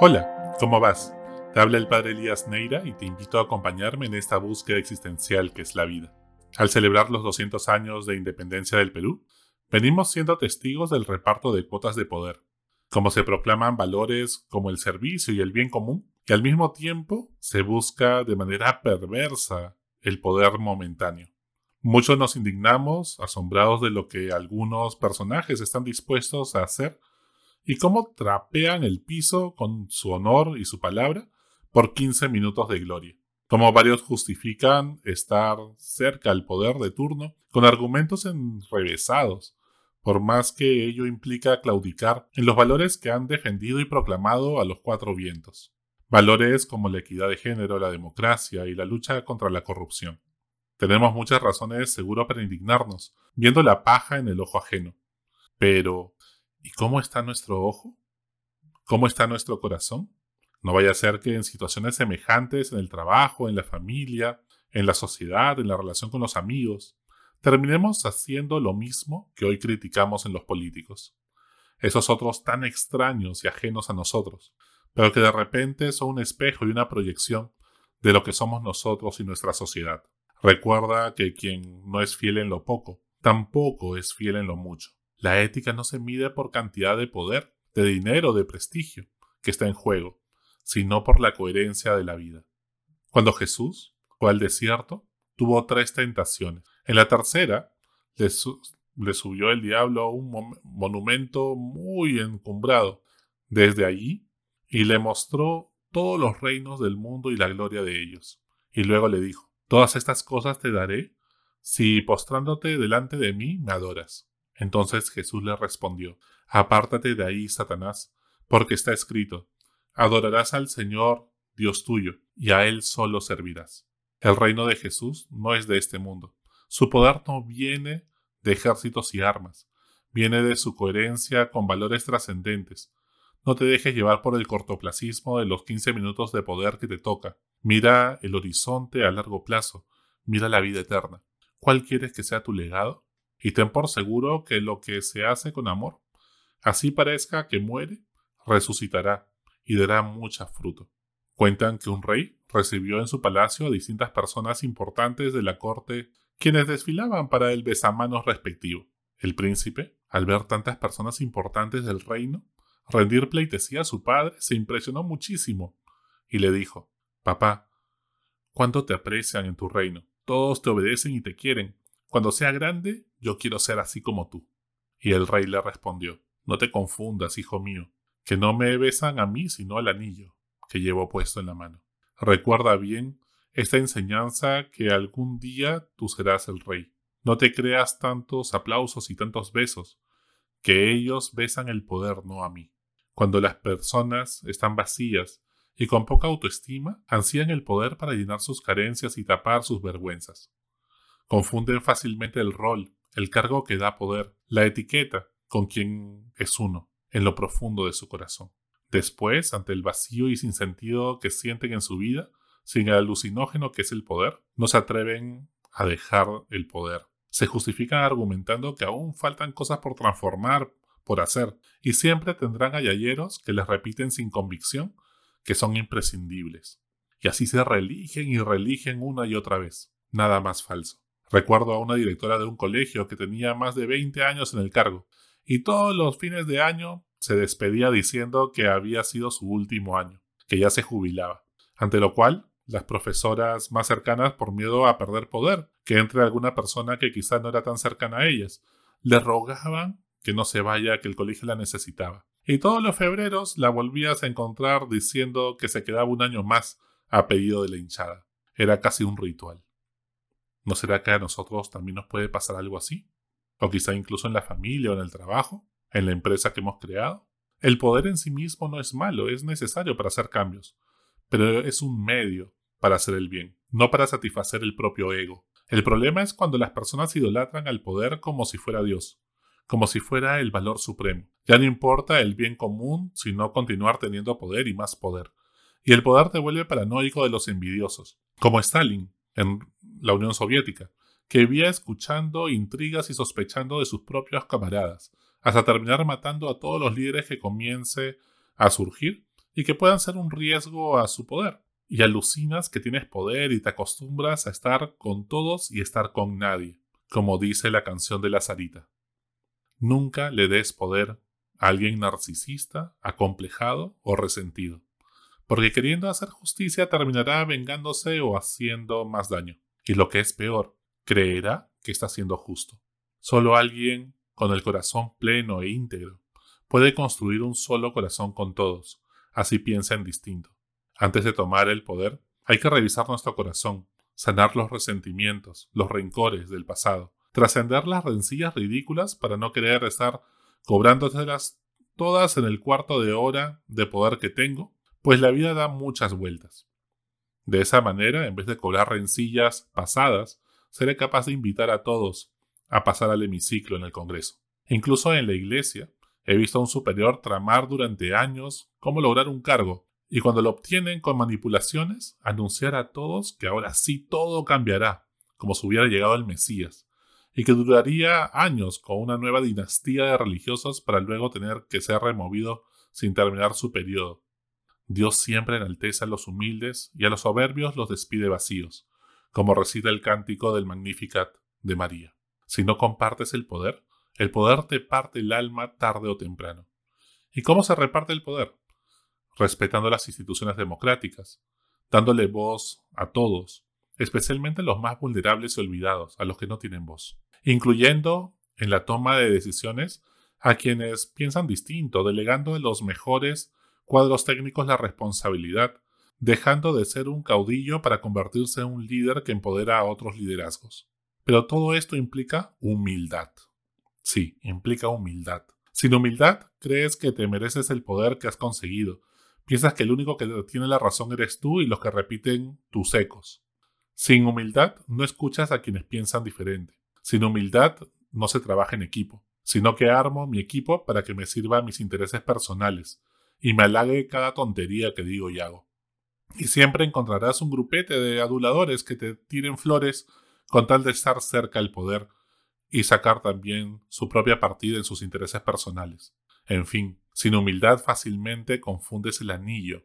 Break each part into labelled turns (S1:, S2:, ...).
S1: Hola, ¿cómo vas? Te habla el padre Elías Neira y te invito a acompañarme en esta búsqueda existencial que es la vida. Al celebrar los 200 años de independencia del Perú, venimos siendo testigos del reparto de cuotas de poder, como se proclaman valores como el servicio y el bien común, y al mismo tiempo se busca de manera perversa el poder momentáneo. Muchos nos indignamos, asombrados de lo que algunos personajes están dispuestos a hacer y cómo trapean el piso con su honor y su palabra por 15 minutos de gloria. Como varios justifican estar cerca al poder de turno con argumentos enrevesados, por más que ello implica claudicar en los valores que han defendido y proclamado a los cuatro vientos. Valores como la equidad de género, la democracia y la lucha contra la corrupción. Tenemos muchas razones seguro para indignarnos, viendo la paja en el ojo ajeno. Pero, ¿Y cómo está nuestro ojo? ¿Cómo está nuestro corazón? No vaya a ser que en situaciones semejantes en el trabajo, en la familia, en la sociedad, en la relación con los amigos, terminemos haciendo lo mismo que hoy criticamos en los políticos. Esos otros tan extraños y ajenos a nosotros, pero que de repente son un espejo y una proyección de lo que somos nosotros y nuestra sociedad. Recuerda que quien no es fiel en lo poco, tampoco es fiel en lo mucho. La ética no se mide por cantidad de poder, de dinero, de prestigio que está en juego, sino por la coherencia de la vida. Cuando Jesús fue al desierto, tuvo tres tentaciones. En la tercera, le, subió el diablo a un monumento muy encumbrado desde allí y le mostró todos los reinos del mundo y la gloria de ellos. Y luego le dijo, Todas estas cosas te daré si postrándote delante de mí me adoras. Entonces Jesús le respondió, Apártate de ahí, Satanás, porque está escrito, Adorarás al Señor, Dios tuyo, y a Él solo servirás. El reino de Jesús no es de este mundo. Su poder no viene de ejércitos y armas, viene de su coherencia con valores trascendentes. No te dejes llevar por el cortoplacismo de los 15 minutos de poder que te toca. Mira el horizonte a largo plazo, mira la vida eterna. ¿Cuál quieres que sea tu legado? Y ten por seguro que lo que se hace con amor, así parezca que muere, resucitará y dará mucha fruto. Cuentan que un rey recibió en su palacio a distintas personas importantes de la corte quienes desfilaban para el besamanos respectivo. El príncipe, al ver tantas personas importantes del reino, rendir pleitesía a su padre, se impresionó muchísimo y le dijo, Papá, ¿cuánto te aprecian en tu reino? Todos te obedecen y te quieren. Cuando sea grande, yo quiero ser así como tú. Y el rey le respondió, No te confundas, hijo mío, que no me besan a mí sino al anillo que llevo puesto en la mano. Recuerda bien esta enseñanza que algún día tú serás el rey. No te creas tantos aplausos y tantos besos, que ellos besan el poder, no a mí. Cuando las personas están vacías y con poca autoestima, ansían el poder para llenar sus carencias y tapar sus vergüenzas. Confunden fácilmente el rol el cargo que da poder, la etiqueta con quien es uno, en lo profundo de su corazón. Después, ante el vacío y sin sentido que sienten en su vida, sin el alucinógeno que es el poder, no se atreven a dejar el poder. Se justifican argumentando que aún faltan cosas por transformar, por hacer, y siempre tendrán ayayeros que les repiten sin convicción que son imprescindibles. Y así se religen y religen una y otra vez. Nada más falso. Recuerdo a una directora de un colegio que tenía más de 20 años en el cargo y todos los fines de año se despedía diciendo que había sido su último año, que ya se jubilaba, ante lo cual las profesoras más cercanas por miedo a perder poder, que entre alguna persona que quizá no era tan cercana a ellas, le rogaban que no se vaya, que el colegio la necesitaba. Y todos los febreros la volvías a encontrar diciendo que se quedaba un año más a pedido de la hinchada. Era casi un ritual. ¿No será que a nosotros también nos puede pasar algo así? O quizá incluso en la familia o en el trabajo, en la empresa que hemos creado. El poder en sí mismo no es malo, es necesario para hacer cambios, pero es un medio para hacer el bien, no para satisfacer el propio ego. El problema es cuando las personas idolatran al poder como si fuera Dios, como si fuera el valor supremo. Ya no importa el bien común, sino continuar teniendo poder y más poder. Y el poder te vuelve paranoico de los envidiosos, como Stalin, en la Unión Soviética, que vivía escuchando intrigas y sospechando de sus propios camaradas, hasta terminar matando a todos los líderes que comience a surgir y que puedan ser un riesgo a su poder. Y alucinas que tienes poder y te acostumbras a estar con todos y estar con nadie, como dice la canción de la Sarita. Nunca le des poder a alguien narcisista, acomplejado o resentido, porque queriendo hacer justicia terminará vengándose o haciendo más daño. Y lo que es peor, creerá que está siendo justo. Solo alguien con el corazón pleno e íntegro puede construir un solo corazón con todos, así piensa en distinto. Antes de tomar el poder, hay que revisar nuestro corazón, sanar los resentimientos, los rencores del pasado, trascender las rencillas ridículas para no querer estar cobrándoselas todas en el cuarto de hora de poder que tengo, pues la vida da muchas vueltas. De esa manera, en vez de cobrar rencillas pasadas, seré capaz de invitar a todos a pasar al hemiciclo en el Congreso. Incluso en la iglesia, he visto a un superior tramar durante años cómo lograr un cargo, y cuando lo obtienen con manipulaciones, anunciar a todos que ahora sí todo cambiará, como si hubiera llegado el Mesías, y que duraría años con una nueva dinastía de religiosos para luego tener que ser removido sin terminar su periodo. Dios siempre enaltece a los humildes y a los soberbios los despide vacíos, como recita el cántico del Magnificat de María. Si no compartes el poder, el poder te parte el alma tarde o temprano. ¿Y cómo se reparte el poder? Respetando las instituciones democráticas, dándole voz a todos, especialmente a los más vulnerables y olvidados, a los que no tienen voz incluyendo en la toma de decisiones a quienes piensan distinto, delegando a los mejores cuadros técnicos la responsabilidad, dejando de ser un caudillo para convertirse en un líder que empodera a otros liderazgos. Pero todo esto implica humildad. Sí, implica humildad. Sin humildad, crees que te mereces el poder que has conseguido. Piensas que el único que tiene la razón eres tú y los que repiten tus ecos. Sin humildad, no escuchas a quienes piensan diferente. Sin humildad no se trabaja en equipo, sino que armo mi equipo para que me sirva a mis intereses personales y me halague cada tontería que digo y hago. Y siempre encontrarás un grupete de aduladores que te tiren flores con tal de estar cerca al poder y sacar también su propia partida en sus intereses personales. En fin, sin humildad fácilmente confundes el anillo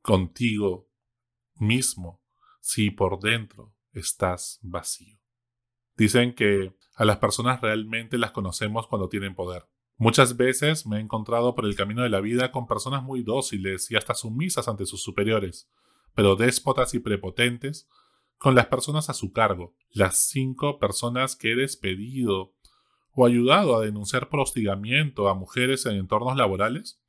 S1: contigo mismo si por dentro estás vacío. Dicen que a las personas realmente las conocemos cuando tienen poder. Muchas veces me he encontrado por el camino de la vida con personas muy dóciles y hasta sumisas ante sus superiores, pero déspotas y prepotentes con las personas a su cargo, las cinco personas que he despedido o ayudado a denunciar por hostigamiento a mujeres en entornos laborales,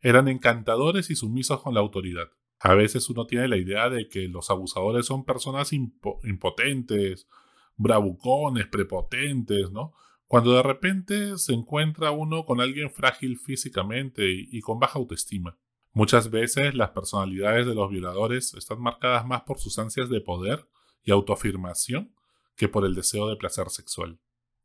S1: eran encantadores y sumisos con la autoridad. A veces uno tiene la idea de que los abusadores son personas impotentes bravucones, prepotentes, ¿no? Cuando de repente se encuentra uno con alguien frágil físicamente y, con baja autoestima. Muchas veces las personalidades de los violadores están marcadas más por sus ansias de poder y autoafirmación que por el deseo de placer sexual.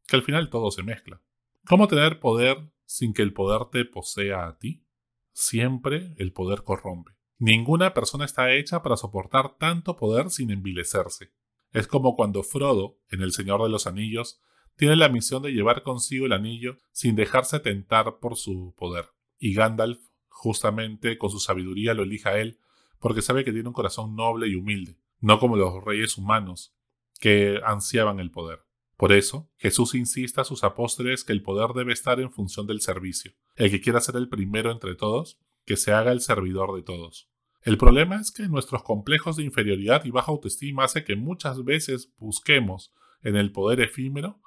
S1: Que al final todo se mezcla. ¿Cómo tener poder sin que el poder te posea a ti? Siempre el poder corrompe. Ninguna persona está hecha para soportar tanto poder sin envilecerse. Es como cuando Frodo, en El Señor de los Anillos, tiene la misión de llevar consigo el anillo sin dejarse tentar por su poder. Y Gandalf, justamente con su sabiduría, lo elija a él, porque sabe que tiene un corazón noble y humilde, no como los reyes humanos, que ansiaban el poder. Por eso, Jesús insiste a sus apóstoles que el poder debe estar en función del servicio. El que quiera ser el primero entre todos, que se haga el servidor de todos. El problema es que nuestros complejos de inferioridad y baja autoestima hace que muchas veces busquemos en el poder efímero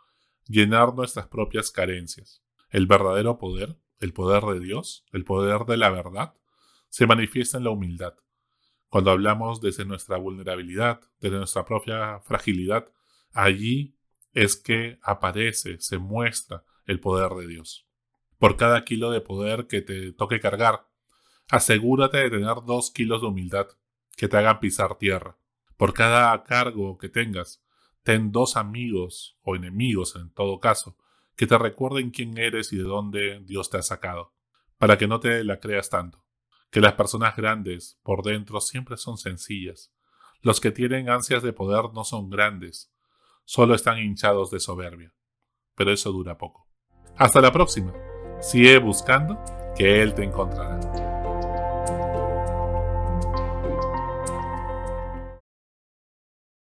S1: llenar nuestras propias carencias. El verdadero poder, el poder de Dios, el poder de la verdad, se manifiesta en la humildad. Cuando hablamos desde nuestra vulnerabilidad, desde nuestra propia fragilidad, allí es que aparece, se muestra el poder de Dios. Por cada kilo de poder que te toque cargar, Asegúrate de tener dos kilos de humildad que te hagan pisar tierra. Por cada cargo que tengas, ten dos amigos o enemigos en todo caso, que te recuerden quién eres y de dónde Dios te ha sacado, para que no te la creas tanto. Que las personas grandes por dentro siempre son sencillas. Los que tienen ansias de poder no son grandes, solo están hinchados de soberbia. Pero eso dura poco. Hasta la próxima. Sigue buscando que Él te encontrará.